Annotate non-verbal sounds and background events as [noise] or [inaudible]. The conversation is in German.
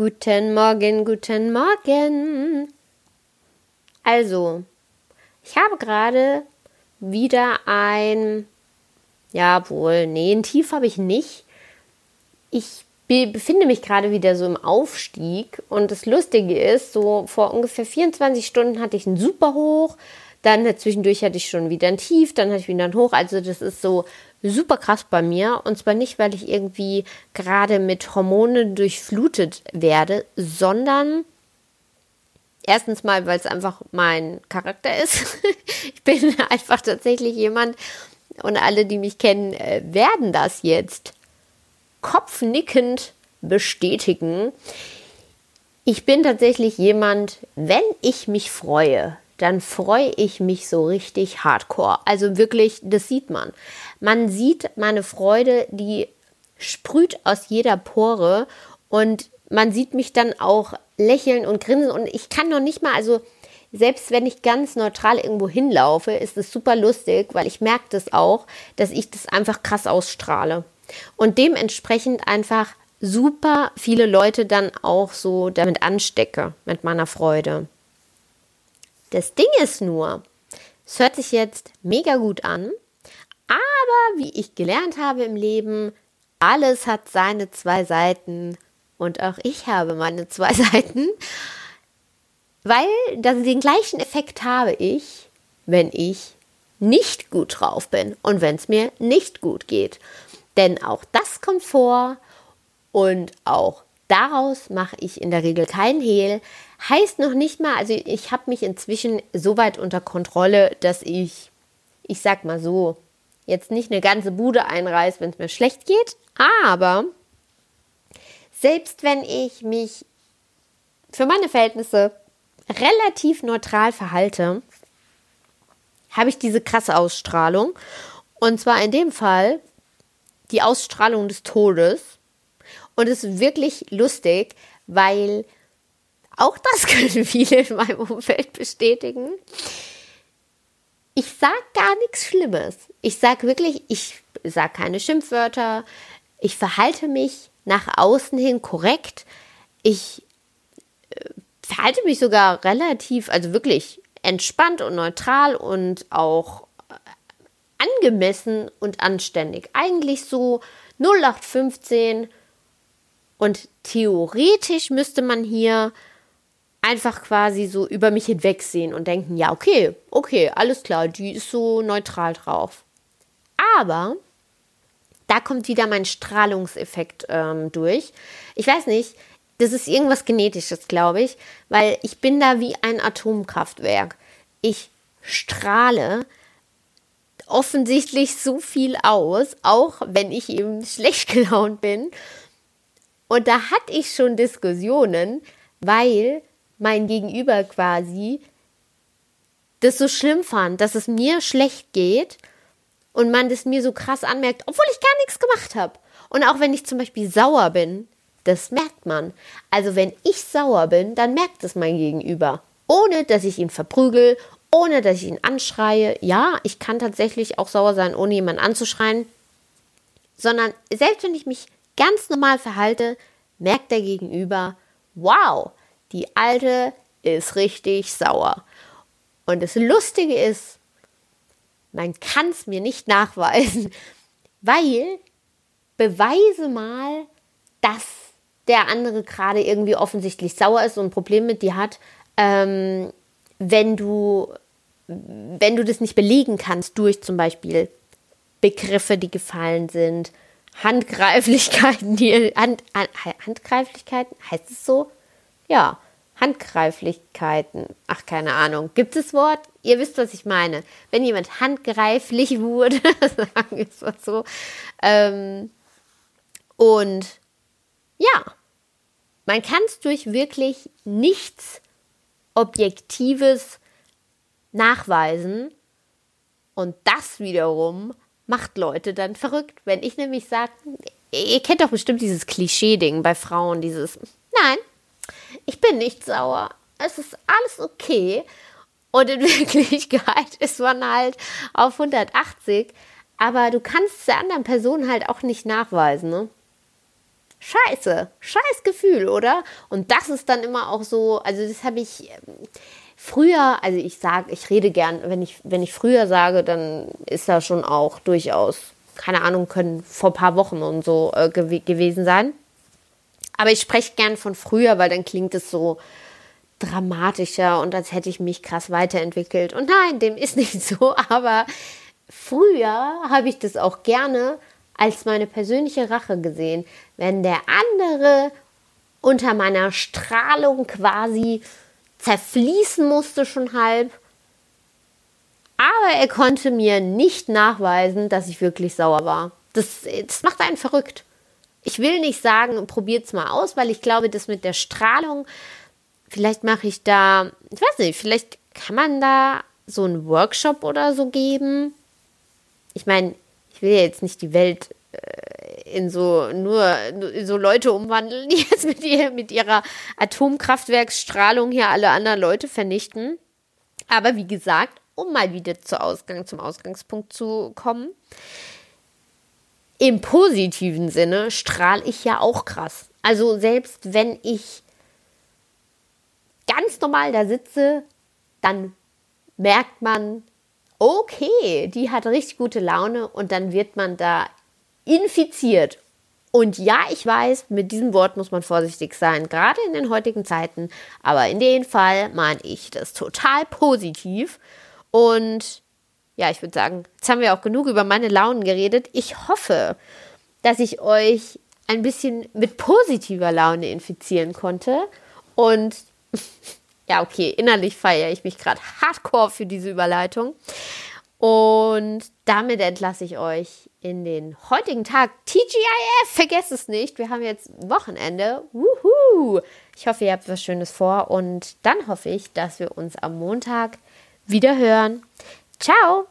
Guten Morgen, guten Morgen. Also, ich habe gerade wieder ein, ja wohl, nee, ein Tief habe ich nicht. Ich befinde mich gerade wieder so im Aufstieg und das Lustige ist, so vor ungefähr 24 Stunden hatte ich einen super hoch, dann zwischendurch hatte ich schon wieder ein Tief, dann hatte ich wieder ein Hoch. Also das ist so super krass bei mir. Und zwar nicht, weil ich irgendwie gerade mit Hormonen durchflutet werde, sondern erstens mal, weil es einfach mein Charakter ist. [laughs] ich bin [laughs] einfach tatsächlich jemand, und alle, die mich kennen, äh, werden das jetzt kopfnickend bestätigen. Ich bin tatsächlich jemand, wenn ich mich freue, dann freue ich mich so richtig hardcore. Also wirklich, das sieht man. Man sieht meine Freude, die sprüht aus jeder Pore und man sieht mich dann auch lächeln und grinsen und ich kann noch nicht mal, also selbst wenn ich ganz neutral irgendwo hinlaufe, ist es super lustig, weil ich merke das auch, dass ich das einfach krass ausstrahle. Und dementsprechend einfach super viele Leute dann auch so damit anstecke, mit meiner Freude. Das Ding ist nur, es hört sich jetzt mega gut an, aber wie ich gelernt habe im Leben, alles hat seine zwei Seiten und auch ich habe meine zwei [laughs] Seiten, weil den gleichen Effekt habe ich, wenn ich nicht gut drauf bin und wenn es mir nicht gut geht. Denn auch das kommt vor und auch daraus mache ich in der Regel keinen Hehl. Heißt noch nicht mal, also ich habe mich inzwischen so weit unter Kontrolle, dass ich, ich sag mal so, jetzt nicht eine ganze Bude einreiß, wenn es mir schlecht geht, aber selbst wenn ich mich für meine Verhältnisse relativ neutral verhalte, habe ich diese krasse Ausstrahlung. Und zwar in dem Fall die Ausstrahlung des Todes. Und es ist wirklich lustig, weil auch das [laughs] können viele in meinem Umfeld bestätigen. Ich sage gar nichts Schlimmes. Ich sage wirklich, ich sage keine Schimpfwörter. Ich verhalte mich nach außen hin korrekt. Ich äh, verhalte mich sogar relativ, also wirklich entspannt und neutral und auch äh, angemessen und anständig. Eigentlich so 0815 und theoretisch müsste man hier einfach quasi so über mich hinwegsehen und denken, ja, okay, okay, alles klar, die ist so neutral drauf. Aber da kommt wieder mein Strahlungseffekt ähm, durch. Ich weiß nicht, das ist irgendwas Genetisches, glaube ich, weil ich bin da wie ein Atomkraftwerk. Ich strahle offensichtlich so viel aus, auch wenn ich eben [laughs] schlecht gelaunt bin. Und da hatte ich schon Diskussionen, weil mein Gegenüber quasi das so schlimm fand, dass es mir schlecht geht und man das mir so krass anmerkt, obwohl ich gar nichts gemacht habe. Und auch wenn ich zum Beispiel sauer bin, das merkt man. Also wenn ich sauer bin, dann merkt es mein Gegenüber. Ohne dass ich ihn verprügel, ohne dass ich ihn anschreie. Ja, ich kann tatsächlich auch sauer sein, ohne jemanden anzuschreien. Sondern selbst wenn ich mich ganz normal verhalte, merkt der Gegenüber, wow, die alte ist richtig sauer. Und das Lustige ist, man kann es mir nicht nachweisen, [laughs] weil beweise mal, dass der andere gerade irgendwie offensichtlich sauer ist und ein Problem mit dir hat, ähm, wenn du wenn du das nicht belegen kannst durch zum Beispiel Begriffe, die gefallen sind, Handgreiflichkeiten, die Hand, Handgreiflichkeiten heißt es so? Ja, Handgreiflichkeiten. Ach, keine Ahnung. Gibt es Wort? Ihr wisst, was ich meine. Wenn jemand handgreiflich wurde, [laughs] sagen wir es mal so. Ähm, und ja, man kann es durch wirklich nichts Objektives nachweisen. Und das wiederum macht Leute dann verrückt. Wenn ich nämlich sage, ihr kennt doch bestimmt dieses Klischee-Ding bei Frauen, dieses, nein, ich bin nicht sauer. Es ist alles okay. Und in [laughs] Wirklichkeit ist man halt auf 180. Aber du kannst der anderen Person halt auch nicht nachweisen. Ne? Scheiße, scheiß Gefühl, oder? Und das ist dann immer auch so, also das habe ich ähm, früher, also ich sage, ich rede gern, wenn ich, wenn ich früher sage, dann ist da schon auch durchaus, keine Ahnung, können vor ein paar Wochen und so äh, gew gewesen sein. Aber ich spreche gern von früher, weil dann klingt es so dramatischer und als hätte ich mich krass weiterentwickelt. Und nein, dem ist [laughs] nicht so, aber früher habe ich das auch gerne als meine persönliche Rache gesehen, wenn der andere unter meiner Strahlung quasi zerfließen musste schon halb. Aber er konnte mir nicht nachweisen, dass ich wirklich sauer war. Das, das macht einen verrückt ich will nicht sagen, probiert es mal aus, weil ich glaube, das mit der Strahlung, vielleicht mache ich da, ich weiß nicht, vielleicht kann man da so einen Workshop oder so geben. Ich meine, ich will ja jetzt nicht die Welt äh, in so nur, nur so Leute umwandeln, die jetzt mit, ihr, mit ihrer Atomkraftwerksstrahlung hier alle anderen Leute vernichten. Aber wie gesagt, um mal wieder zu Ausgang, zum Ausgangspunkt zu kommen, im positiven Sinne strahle ich ja auch krass. Also selbst wenn ich ganz normal da sitze, dann merkt man, okay, die hat richtig gute Laune und dann wird man da infiziert. Und ja, ich weiß, mit diesem Wort muss man vorsichtig sein, gerade in den heutigen Zeiten. Aber in dem Fall meine ich das total positiv. Und ja, ich würde sagen, jetzt haben wir auch genug über meine Launen geredet. Ich hoffe, dass ich euch ein bisschen mit positiver Laune infizieren konnte. Und [laughs] ja, okay, innerlich feiere ich mich gerade hardcore für diese Überleitung. Und damit entlasse ich euch in den heutigen Tag. TGIF, vergesst es nicht. Wir haben jetzt Wochenende. Wuhu! Ich hoffe, ihr habt was Schönes vor und dann hoffe ich, dass wir uns am Montag wieder hören. Ciao!